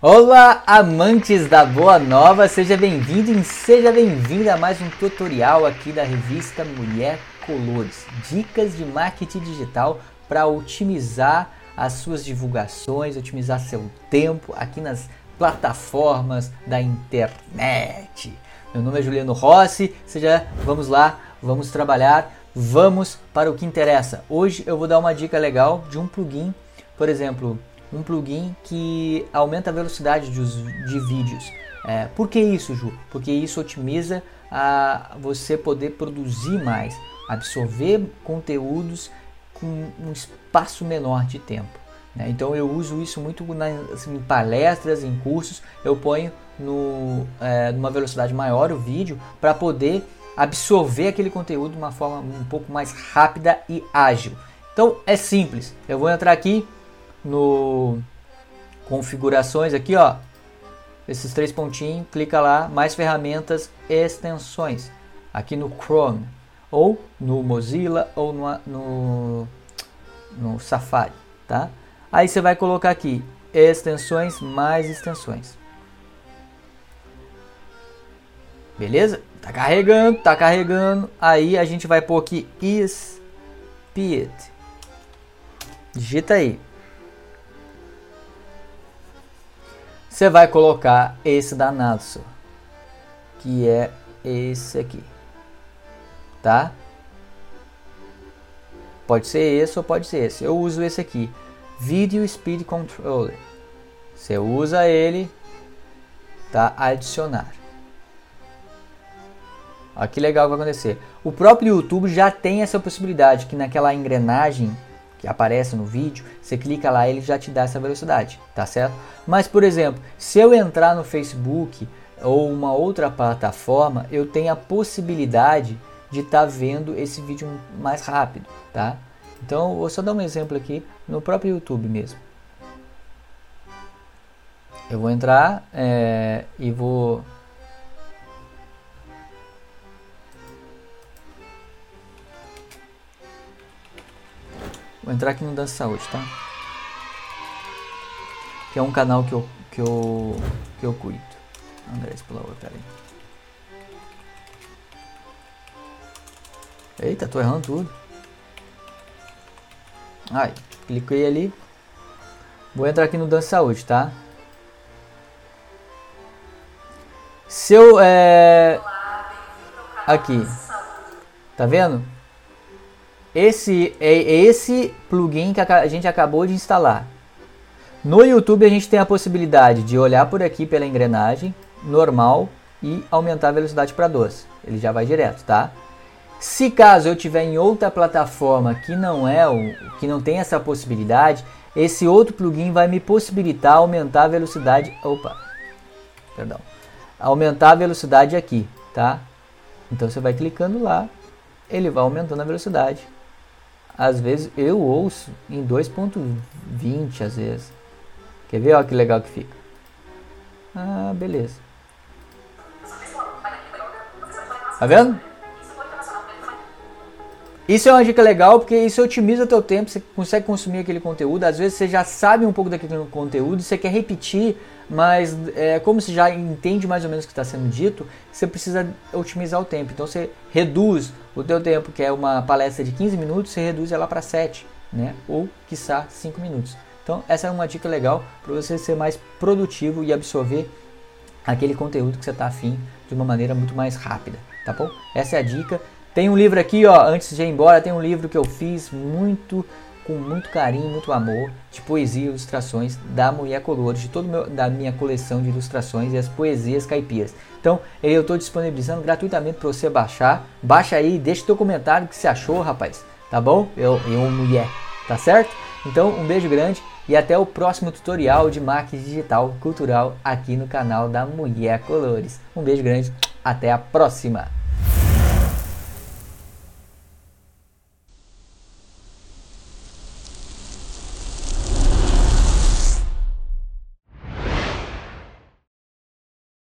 Olá, amantes da boa nova, seja bem-vindo e seja bem-vinda a mais um tutorial aqui da revista Mulher Colores. Dicas de marketing digital para otimizar as suas divulgações, otimizar seu tempo aqui nas plataformas da internet. Meu nome é Juliano Rossi, seja, vamos lá, vamos trabalhar, vamos para o que interessa. Hoje eu vou dar uma dica legal de um plugin, por exemplo, um plugin que aumenta a velocidade de, de vídeos. É, por que isso, Ju? Porque isso otimiza a você poder produzir mais, absorver conteúdos com um espaço menor de tempo. Né? Então eu uso isso muito nas, assim, em palestras, em cursos, eu ponho no, é, numa velocidade maior o vídeo para poder absorver aquele conteúdo de uma forma um pouco mais rápida e ágil. Então é simples, eu vou entrar aqui no configurações aqui, ó, esses três pontinhos, clica lá, mais ferramentas, extensões, aqui no Chrome, ou no Mozilla, ou no, no, no Safari, tá? Aí você vai colocar aqui, extensões, mais extensões. Beleza? Tá carregando, tá carregando. Aí a gente vai pôr aqui speed. Digita aí. Você vai colocar esse da Natsu, que é esse aqui, tá? Pode ser esse ou pode ser esse. Eu uso esse aqui, Video Speed Controller. Você usa ele, tá? Adicionar. Olha que legal que vai acontecer. O próprio YouTube já tem essa possibilidade que naquela engrenagem que aparece no vídeo, você clica lá ele já te dá essa velocidade, tá certo? Mas por exemplo, se eu entrar no Facebook ou uma outra plataforma, eu tenho a possibilidade de estar tá vendo esse vídeo mais rápido, tá? Então, vou só dar um exemplo aqui no próprio YouTube mesmo. Eu vou entrar é, e vou Vou entrar aqui no Dança Saúde, tá? Que é um canal que eu, que eu, que eu cuido. André Explorer, peraí. Eita, tô errando tudo. Ai, cliquei ali. Vou entrar aqui no Dança Saúde, tá? Se eu, é... Aqui. Tá vendo? Esse é esse plugin que a gente acabou de instalar. No YouTube a gente tem a possibilidade de olhar por aqui pela engrenagem normal e aumentar a velocidade para 12. Ele já vai direto, tá? Se caso eu tiver em outra plataforma que não é o que não tem essa possibilidade, esse outro plugin vai me possibilitar aumentar a velocidade, opa. Perdão. Aumentar a velocidade aqui, tá? Então você vai clicando lá, ele vai aumentando a velocidade às vezes eu ouço em 2.20 às vezes. Quer ver? Olha que legal que fica. Ah, beleza. Tá vendo? Isso é uma dica legal porque isso otimiza o teu tempo, você consegue consumir aquele conteúdo. Às vezes você já sabe um pouco daquele conteúdo, você quer repetir, mas é, como você já entende mais ou menos o que está sendo dito, você precisa otimizar o tempo. Então você reduz o teu tempo, que é uma palestra de 15 minutos, você reduz ela para 7, né? ou quiçá 5 minutos. Então essa é uma dica legal para você ser mais produtivo e absorver aquele conteúdo que você está afim de uma maneira muito mais rápida, tá bom? Essa é a dica. Tem um livro aqui, ó, antes de ir embora, tem um livro que eu fiz muito com muito carinho, muito amor, de poesia e ilustrações da Mulher Colores, de toda da minha coleção de ilustrações e as poesias caipiras. Então, eu estou disponibilizando gratuitamente para você baixar. Baixa aí, deixa teu comentário que você achou, rapaz. Tá bom? Eu, eu mulher, tá certo? Então, um beijo grande e até o próximo tutorial de marketing digital cultural aqui no canal da Mulher Colores. Um beijo grande, até a próxima!